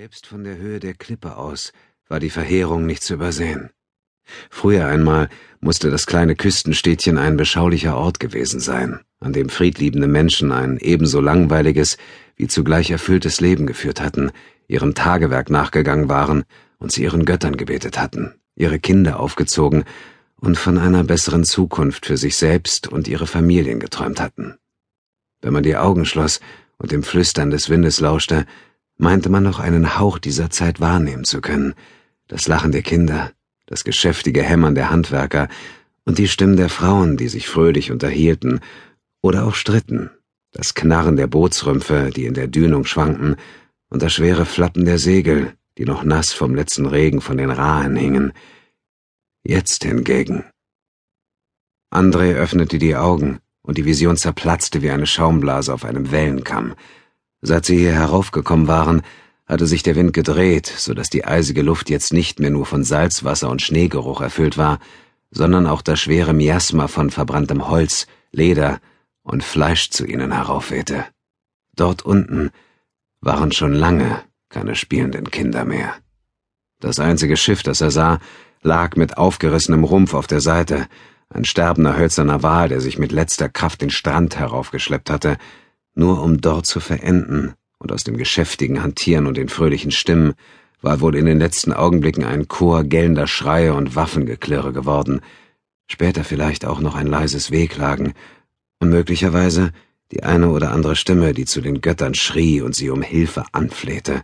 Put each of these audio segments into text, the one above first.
Selbst von der Höhe der Klippe aus war die Verheerung nicht zu übersehen. Früher einmal musste das kleine Küstenstädtchen ein beschaulicher Ort gewesen sein, an dem friedliebende Menschen ein ebenso langweiliges wie zugleich erfülltes Leben geführt hatten, ihrem Tagewerk nachgegangen waren und sie ihren Göttern gebetet hatten, ihre Kinder aufgezogen und von einer besseren Zukunft für sich selbst und ihre Familien geträumt hatten. Wenn man die Augen schloss und dem Flüstern des Windes lauschte, meinte man noch einen Hauch dieser Zeit wahrnehmen zu können, das Lachen der Kinder, das geschäftige Hämmern der Handwerker und die Stimmen der Frauen, die sich fröhlich unterhielten oder auch stritten, das Knarren der Bootsrümpfe, die in der Dünung schwankten, und das schwere Flappen der Segel, die noch nass vom letzten Regen von den Rahen hingen. Jetzt hingegen. André öffnete die Augen, und die Vision zerplatzte wie eine Schaumblase auf einem Wellenkamm. Seit sie hier heraufgekommen waren, hatte sich der Wind gedreht, so dass die eisige Luft jetzt nicht mehr nur von Salzwasser und Schneegeruch erfüllt war, sondern auch das schwere Miasma von verbranntem Holz, Leder und Fleisch zu ihnen heraufwehte. Dort unten waren schon lange keine spielenden Kinder mehr. Das einzige Schiff, das er sah, lag mit aufgerissenem Rumpf auf der Seite, ein sterbender hölzerner Wal, der sich mit letzter Kraft den Strand heraufgeschleppt hatte, nur um dort zu verenden, und aus dem geschäftigen Hantieren und den fröhlichen Stimmen war wohl in den letzten Augenblicken ein Chor gellender Schreie und Waffengeklirre geworden, später vielleicht auch noch ein leises Wehklagen und möglicherweise die eine oder andere Stimme, die zu den Göttern schrie und sie um Hilfe anflehte,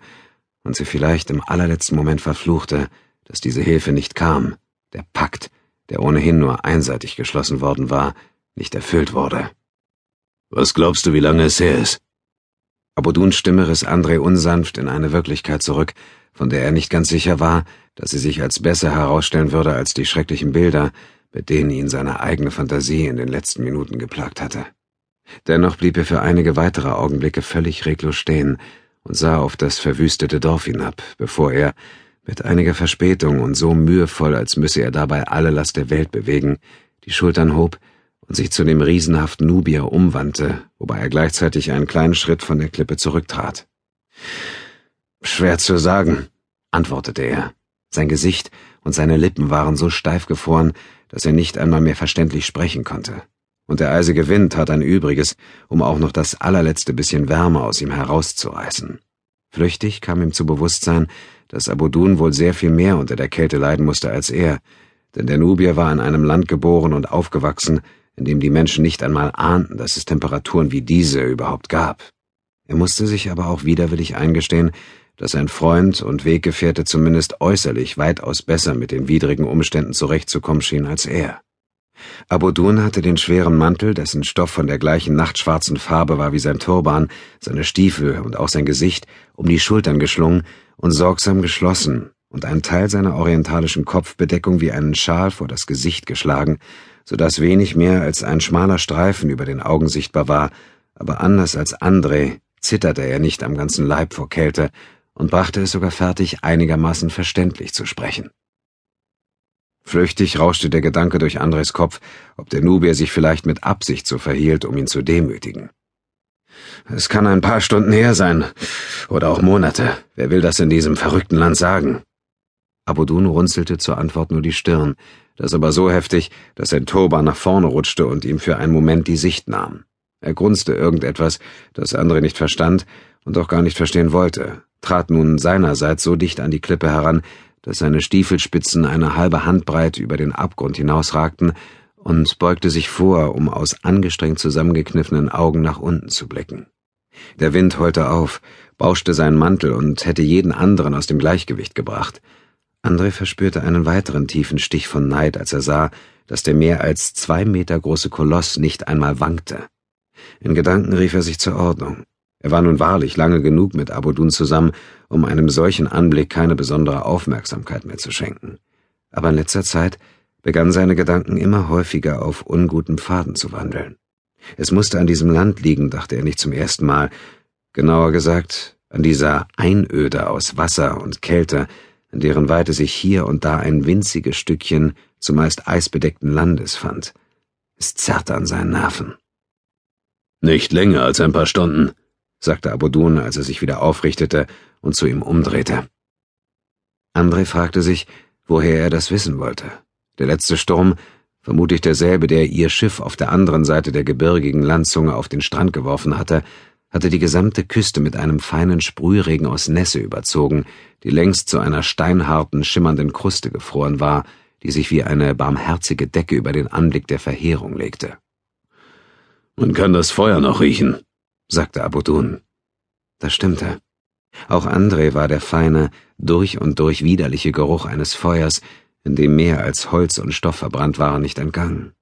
und sie vielleicht im allerletzten Moment verfluchte, dass diese Hilfe nicht kam, der Pakt, der ohnehin nur einseitig geschlossen worden war, nicht erfüllt wurde. Was glaubst du, wie lange es her ist? Aboduns Stimme riss André unsanft in eine Wirklichkeit zurück, von der er nicht ganz sicher war, dass sie sich als besser herausstellen würde als die schrecklichen Bilder, mit denen ihn seine eigene Fantasie in den letzten Minuten geplagt hatte. Dennoch blieb er für einige weitere Augenblicke völlig reglos stehen und sah auf das verwüstete Dorf hinab, bevor er, mit einiger Verspätung und so mühevoll, als müsse er dabei alle Last der Welt bewegen, die Schultern hob und sich zu dem riesenhaften Nubier umwandte, wobei er gleichzeitig einen kleinen Schritt von der Klippe zurücktrat. Schwer zu sagen, antwortete er. Sein Gesicht und seine Lippen waren so steif gefroren, dass er nicht einmal mehr verständlich sprechen konnte. Und der eisige Wind tat ein Übriges, um auch noch das allerletzte bisschen Wärme aus ihm herauszureißen. Flüchtig kam ihm zu Bewusstsein, dass Abudun wohl sehr viel mehr unter der Kälte leiden musste als er, denn der Nubier war in einem Land geboren und aufgewachsen, in dem die Menschen nicht einmal ahnten, dass es Temperaturen wie diese überhaupt gab. Er musste sich aber auch widerwillig eingestehen, dass sein Freund und Weggefährte zumindest äußerlich weitaus besser mit den widrigen Umständen zurechtzukommen schien als er. Abudun hatte den schweren Mantel, dessen Stoff von der gleichen nachtschwarzen Farbe war wie sein Turban, seine Stiefel und auch sein Gesicht, um die Schultern geschlungen und sorgsam geschlossen und einen Teil seiner orientalischen Kopfbedeckung wie einen Schal vor das Gesicht geschlagen, so dass wenig mehr als ein schmaler Streifen über den Augen sichtbar war, aber anders als André zitterte er nicht am ganzen Leib vor Kälte und brachte es sogar fertig, einigermaßen verständlich zu sprechen. Flüchtig rauschte der Gedanke durch Andres Kopf, ob der Nubier sich vielleicht mit Absicht so verhielt, um ihn zu demütigen. Es kann ein paar Stunden her sein, oder auch Monate. Wer will das in diesem verrückten Land sagen? Abudun runzelte zur Antwort nur die Stirn, das aber so heftig, dass sein Turban nach vorne rutschte und ihm für einen Moment die Sicht nahm. Er grunzte irgendetwas, das Andre nicht verstand und auch gar nicht verstehen wollte, trat nun seinerseits so dicht an die Klippe heran, dass seine Stiefelspitzen eine halbe Handbreit über den Abgrund hinausragten, und beugte sich vor, um aus angestrengt zusammengekniffenen Augen nach unten zu blicken. Der Wind heulte auf, bauschte seinen Mantel und hätte jeden anderen aus dem Gleichgewicht gebracht. André verspürte einen weiteren tiefen Stich von Neid, als er sah, dass der mehr als zwei Meter große Koloss nicht einmal wankte. In Gedanken rief er sich zur Ordnung. Er war nun wahrlich lange genug mit Abudun zusammen, um einem solchen Anblick keine besondere Aufmerksamkeit mehr zu schenken. Aber in letzter Zeit begannen seine Gedanken immer häufiger auf unguten Pfaden zu wandeln. Es musste an diesem Land liegen, dachte er nicht zum ersten Mal, genauer gesagt an dieser Einöde aus Wasser und Kälte, in deren Weite sich hier und da ein winziges Stückchen zumeist eisbedeckten Landes fand. Es zerrte an seinen Nerven. Nicht länger als ein paar Stunden, sagte Abodun, als er sich wieder aufrichtete und zu ihm umdrehte. André fragte sich, woher er das wissen wollte. Der letzte Sturm, vermutlich derselbe, der ihr Schiff auf der anderen Seite der gebirgigen Landzunge auf den Strand geworfen hatte, hatte die gesamte Küste mit einem feinen Sprühregen aus Nässe überzogen, die längst zu einer steinharten, schimmernden Kruste gefroren war, die sich wie eine barmherzige Decke über den Anblick der Verheerung legte. Man kann das Feuer noch riechen, sagte Abudun. Das stimmte. Auch André war der feine, durch und durch widerliche Geruch eines Feuers, in dem mehr als Holz und Stoff verbrannt waren, nicht entgangen.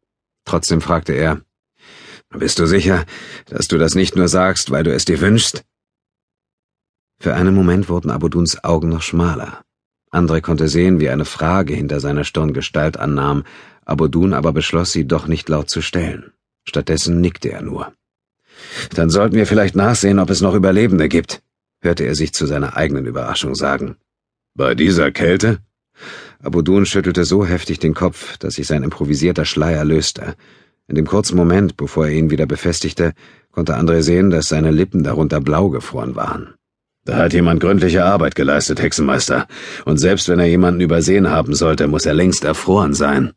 Trotzdem fragte er, bist du sicher, dass du das nicht nur sagst, weil du es dir wünschst? Für einen Moment wurden Abuduns Augen noch schmaler. André konnte sehen, wie eine Frage hinter seiner Stirn Gestalt annahm, Abudun aber beschloss, sie doch nicht laut zu stellen. Stattdessen nickte er nur. Dann sollten wir vielleicht nachsehen, ob es noch Überlebende gibt, hörte er sich zu seiner eigenen Überraschung sagen. Bei dieser Kälte? Abudun schüttelte so heftig den Kopf, dass sich sein improvisierter Schleier löste. In dem kurzen Moment, bevor er ihn wieder befestigte, konnte André sehen, dass seine Lippen darunter blau gefroren waren. Da hat jemand gründliche Arbeit geleistet, Hexenmeister, und selbst wenn er jemanden übersehen haben sollte, muss er längst erfroren sein.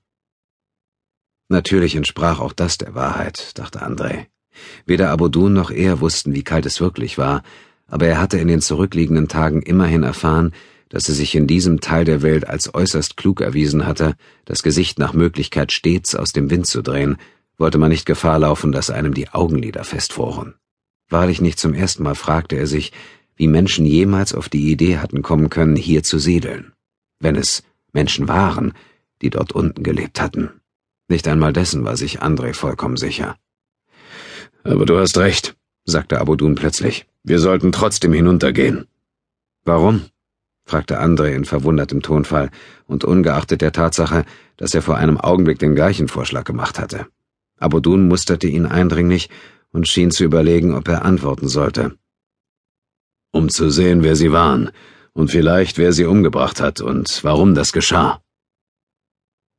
Natürlich entsprach auch das der Wahrheit, dachte André. Weder Abodun noch er wussten, wie kalt es wirklich war, aber er hatte in den zurückliegenden Tagen immerhin erfahren, dass er sich in diesem Teil der Welt als äußerst klug erwiesen hatte, das Gesicht nach Möglichkeit stets aus dem Wind zu drehen, wollte man nicht Gefahr laufen, dass einem die Augenlider festfroren. Wahrlich nicht zum ersten Mal fragte er sich, wie Menschen jemals auf die Idee hatten kommen können, hier zu siedeln. Wenn es Menschen waren, die dort unten gelebt hatten. Nicht einmal dessen war sich André vollkommen sicher. Aber du hast recht, sagte Abudun plötzlich. Wir sollten trotzdem hinuntergehen. Warum? fragte André in verwundertem Tonfall und ungeachtet der Tatsache, dass er vor einem Augenblick den gleichen Vorschlag gemacht hatte. Abudun musterte ihn eindringlich und schien zu überlegen, ob er antworten sollte. Um zu sehen, wer sie waren und vielleicht wer sie umgebracht hat und warum das geschah.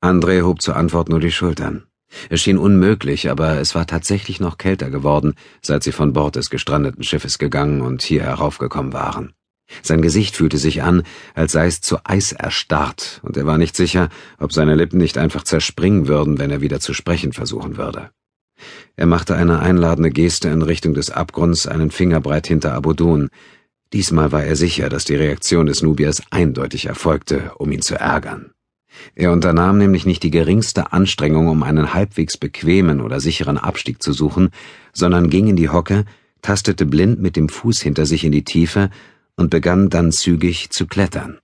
André hob zur Antwort nur die Schultern. Es schien unmöglich, aber es war tatsächlich noch kälter geworden, seit sie von Bord des gestrandeten Schiffes gegangen und hier heraufgekommen waren. Sein Gesicht fühlte sich an, als sei es zu Eis erstarrt, und er war nicht sicher, ob seine Lippen nicht einfach zerspringen würden, wenn er wieder zu sprechen versuchen würde. Er machte eine einladende Geste in Richtung des Abgrunds einen Fingerbreit hinter Abodun. Diesmal war er sicher, dass die Reaktion des Nubiers eindeutig erfolgte, um ihn zu ärgern. Er unternahm nämlich nicht die geringste Anstrengung, um einen halbwegs bequemen oder sicheren Abstieg zu suchen, sondern ging in die Hocke, tastete blind mit dem Fuß hinter sich in die Tiefe und begann dann zügig zu klettern.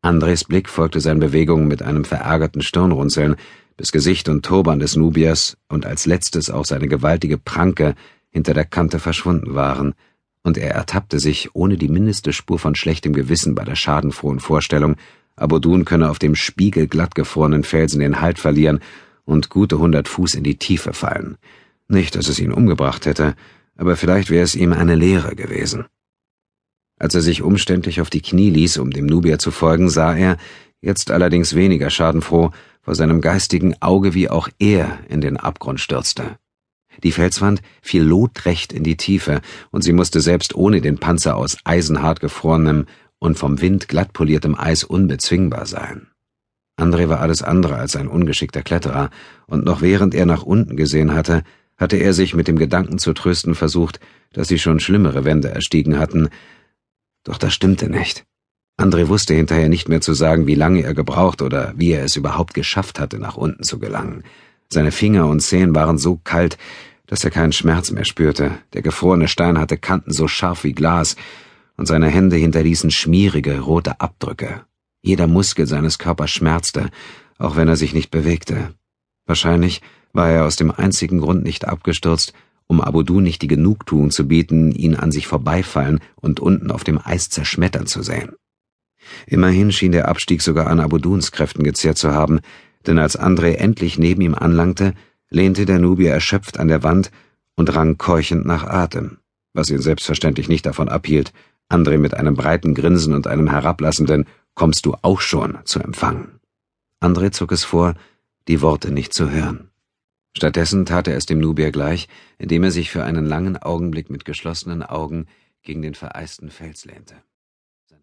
Andres Blick folgte seinen Bewegungen mit einem verärgerten Stirnrunzeln, bis Gesicht und Turban des Nubiers und als letztes auch seine gewaltige Pranke hinter der Kante verschwunden waren, und er ertappte sich ohne die mindeste Spur von schlechtem Gewissen bei der schadenfrohen Vorstellung, Abodun könne auf dem spiegelglatt gefrorenen Felsen den Halt verlieren und gute hundert Fuß in die Tiefe fallen. Nicht, dass es ihn umgebracht hätte, aber vielleicht wäre es ihm eine Lehre gewesen. Als er sich umständlich auf die Knie ließ, um dem Nubier zu folgen, sah er, jetzt allerdings weniger schadenfroh, vor seinem geistigen Auge, wie auch er in den Abgrund stürzte. Die Felswand fiel lotrecht in die Tiefe, und sie musste selbst ohne den Panzer aus eisenhart gefrorenem und vom Wind glatt poliertem Eis unbezwingbar sein. André war alles andere als ein ungeschickter Kletterer, und noch während er nach unten gesehen hatte, hatte er sich mit dem Gedanken zu trösten versucht, dass sie schon schlimmere Wände erstiegen hatten, doch das stimmte nicht. André wusste hinterher nicht mehr zu sagen, wie lange er gebraucht oder wie er es überhaupt geschafft hatte, nach unten zu gelangen. Seine Finger und Zehen waren so kalt, dass er keinen Schmerz mehr spürte, der gefrorene Stein hatte Kanten so scharf wie Glas, und seine Hände hinterließen schmierige, rote Abdrücke. Jeder Muskel seines Körpers schmerzte, auch wenn er sich nicht bewegte. Wahrscheinlich war er aus dem einzigen Grund nicht abgestürzt, um Abudu nicht die Genugtuung zu bieten, ihn an sich vorbeifallen und unten auf dem Eis zerschmettern zu sehen. Immerhin schien der Abstieg sogar an Abuduns Kräften gezehrt zu haben, denn als André endlich neben ihm anlangte, lehnte der Nubier erschöpft an der Wand und rang keuchend nach Atem, was ihn selbstverständlich nicht davon abhielt, André mit einem breiten Grinsen und einem herablassenden Kommst du auch schon zu empfangen. André zog es vor, die Worte nicht zu hören. Stattdessen tat er es dem Nubier gleich, indem er sich für einen langen Augenblick mit geschlossenen Augen gegen den vereisten Fels lehnte.